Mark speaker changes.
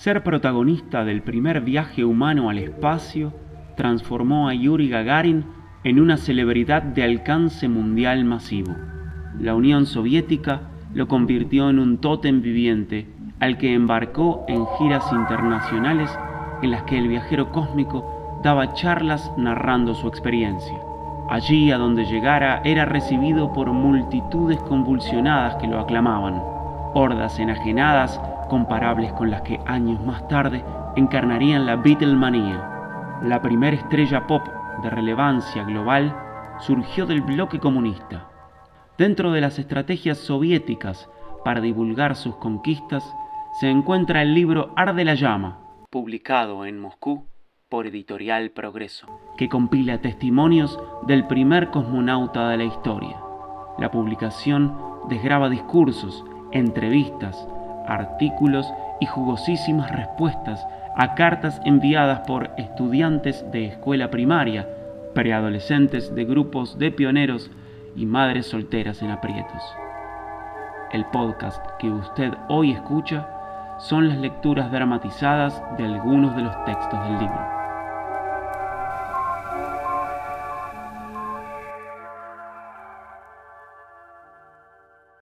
Speaker 1: Ser protagonista del primer viaje humano al espacio transformó a Yuri Gagarin en una celebridad de alcance mundial masivo. La Unión Soviética lo convirtió en un tótem viviente al que embarcó en giras internacionales en las que el viajero cósmico daba charlas narrando su experiencia. Allí a donde llegara era recibido por multitudes convulsionadas que lo aclamaban, hordas enajenadas comparables con las que años más tarde encarnarían la Beatlemanía. La primera estrella pop de relevancia global surgió del bloque comunista. Dentro de las estrategias soviéticas para divulgar sus conquistas se encuentra el libro Arde la llama, publicado en Moscú por Editorial Progreso, que compila testimonios del primer cosmonauta de la historia. La publicación desgraba discursos, entrevistas, artículos y jugosísimas respuestas a cartas enviadas por estudiantes de escuela primaria, preadolescentes de grupos de pioneros y madres solteras en aprietos. El podcast que usted hoy escucha son las lecturas dramatizadas de algunos de los textos del libro.